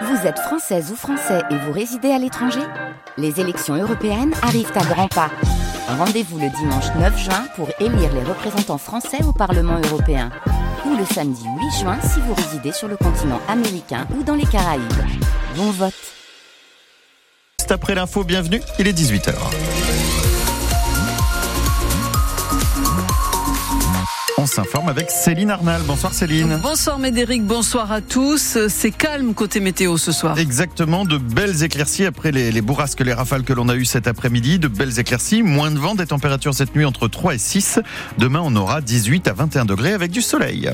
Vous êtes française ou français et vous résidez à l'étranger Les élections européennes arrivent à grands pas. Rendez-vous le dimanche 9 juin pour élire les représentants français au Parlement européen. Ou le samedi 8 juin si vous résidez sur le continent américain ou dans les Caraïbes. Bon vote C'est après l'info, bienvenue, il est 18h. S'informe avec Céline Arnal. Bonsoir Céline. Bonsoir Médéric, bonsoir à tous. C'est calme côté météo ce soir. Exactement, de belles éclaircies après les, les bourrasques, les rafales que l'on a eues cet après-midi. De belles éclaircies, moins de vent, des températures cette nuit entre 3 et 6. Demain, on aura 18 à 21 degrés avec du soleil.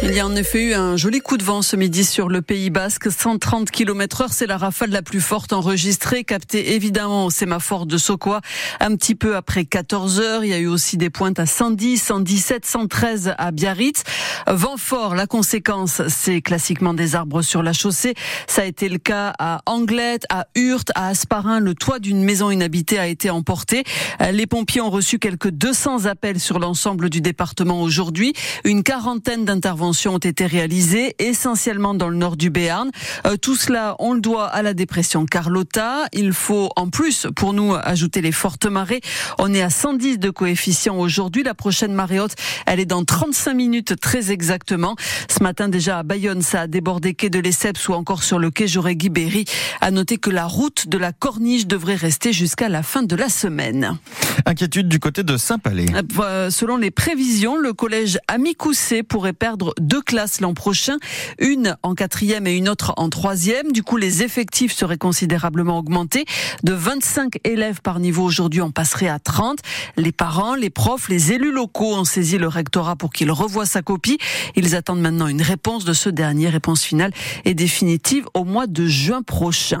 Il y a en effet eu un joli coup de vent ce midi sur le Pays Basque. 130 km heure, c'est la rafale la plus forte enregistrée, captée évidemment au sémaphore de Sokoa. Un petit peu après 14 heures, il y a eu aussi des pointes à 110, 117, 113 à Biarritz. Vent fort, la conséquence, c'est classiquement des arbres sur la chaussée. Ça a été le cas à Anglette, à Hurte, à Asparin. Le toit d'une maison inhabitée a été emporté. Les pompiers ont reçu quelques 200 appels sur l'ensemble du département aujourd'hui. Une quarantaine d'interventions ont été réalisées, essentiellement dans le nord du Béarn. Euh, tout cela, on le doit à la dépression Carlotta. Il faut en plus, pour nous, ajouter les fortes marées. On est à 110 de coefficient aujourd'hui. La prochaine marée haute, elle est dans 35 minutes très exactement. Ce matin déjà à Bayonne, ça a débordé quai de Lesseps ou encore sur le quai Jaurès-Guibéry. À noter que la route de la Corniche devrait rester jusqu'à la fin de la semaine. Inquiétude du côté de Saint-Palais. Euh, selon les prévisions, le collège Ami Coussé pourrait perdre deux classes l'an prochain, une en quatrième et une autre en troisième. Du coup, les effectifs seraient considérablement augmentés. De 25 élèves par niveau aujourd'hui, on passerait à 30. Les parents, les profs, les élus locaux ont saisi le rectorat pour qu'il revoie sa copie. Ils attendent maintenant une réponse de ce dernier. Réponse finale et définitive au mois de juin prochain.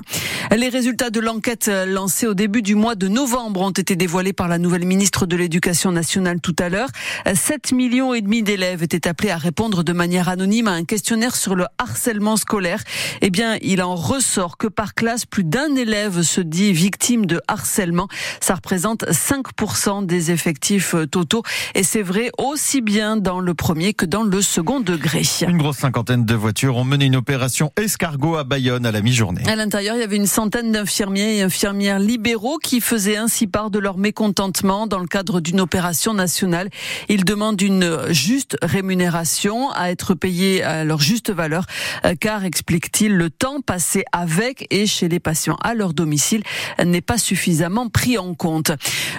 Les résultats de l'enquête lancée au début du mois de novembre ont été dévoilés par la nouvelle ministre de l'Éducation nationale tout à l'heure. 7 millions et demi d'élèves étaient appelés à répondre de manière anonyme à un questionnaire sur le harcèlement scolaire. Eh bien, il en ressort que par classe, plus d'un élève se dit victime de harcèlement. Ça représente 5% des effectifs totaux. Et c'est vrai aussi bien dans le premier que dans le second degré. Une grosse cinquantaine de voitures ont mené une opération escargot à Bayonne à la mi-journée. À l'intérieur, il y avait une centaine d'infirmiers et infirmières libéraux qui faisaient ainsi part de leur mécontentement dans le cadre d'une opération nationale. Ils demandent une juste rémunération à être payés à leur juste valeur, euh, car, explique-t-il, le temps passé avec et chez les patients à leur domicile n'est pas suffisamment pris en compte.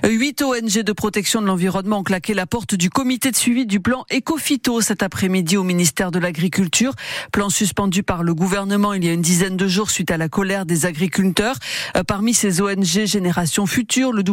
Huit ONG de protection de l'environnement ont claqué la porte du comité de suivi du plan Ecofito cet après-midi au ministère de l'Agriculture. Plan suspendu par le gouvernement il y a une dizaine de jours suite à la colère des agriculteurs. Euh, parmi ces ONG, Génération Future, le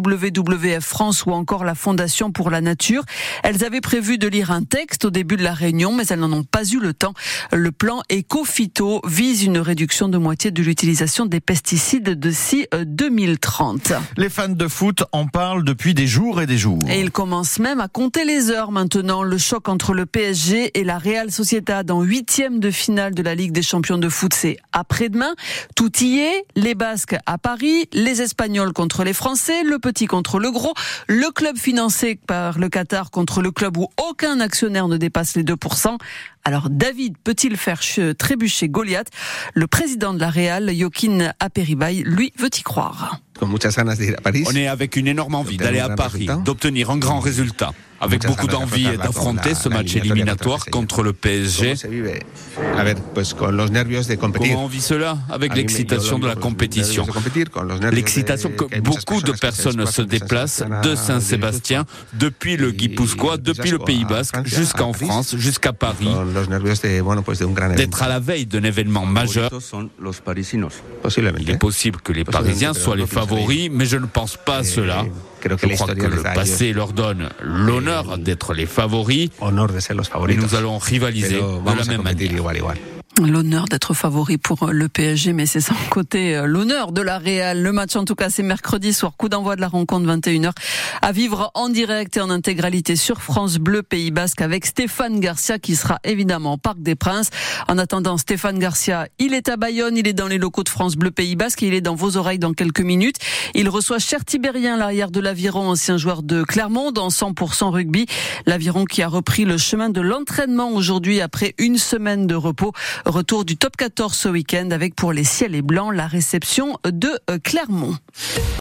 WWF France ou encore la Fondation pour la Nature, elles avaient prévu de lire un texte au début de la réunion, mais elles n'en ont pas eu le temps. Le plan Ecofito vise une réduction de moitié de l'utilisation des pesticides d'ici 2030. Les fans de foot en parlent depuis des jours et des jours. Et ils commencent même à compter les heures maintenant. Le choc entre le PSG et la Real Sociedad en huitième de finale de la Ligue des champions de foot, c'est après-demain. Tout y est. Les Basques à Paris, les Espagnols contre les Français, le petit contre le gros, le club financé par le Qatar contre le club où aucun actionnaire ne dépasse les 2%. Alors David peut-il faire trébucher Goliath? Le président de la Real, Joaquin Aperibay, lui veut y croire. On est avec une énorme envie d'aller à Paris, d'obtenir un grand résultat. Avec beaucoup d'envie d'affronter ce match éliminatoire contre le PSG. Comment on vit cela? Avec l'excitation de la compétition. L'excitation que beaucoup de personnes se déplacent de Saint-Sébastien, depuis le Guipuscoa, depuis le Pays Basque, jusqu'en France, jusqu'à Paris. D'être à la veille d'un événement majeur. Il est possible que les Parisiens soient les favoris, mais je ne pense pas à cela. Je crois que le passé leur donne l'honneur d'être les favoris. Et nous allons rivaliser de la même manière l'honneur d'être favori pour le PSG, mais c'est sans côté euh, l'honneur de la Real. Le match, en tout cas, c'est mercredi soir, coup d'envoi de la rencontre 21h, à vivre en direct et en intégralité sur France Bleu Pays Basque avec Stéphane Garcia qui sera évidemment au Parc des Princes. En attendant, Stéphane Garcia, il est à Bayonne, il est dans les locaux de France Bleu Pays Basque et il est dans vos oreilles dans quelques minutes. Il reçoit Cher Tibérien, l'arrière de l'Aviron, ancien joueur de Clermont, dans 100% rugby. L'Aviron qui a repris le chemin de l'entraînement aujourd'hui après une semaine de repos. Retour du top 14 ce week-end avec pour les ciels et blancs la réception de Clermont.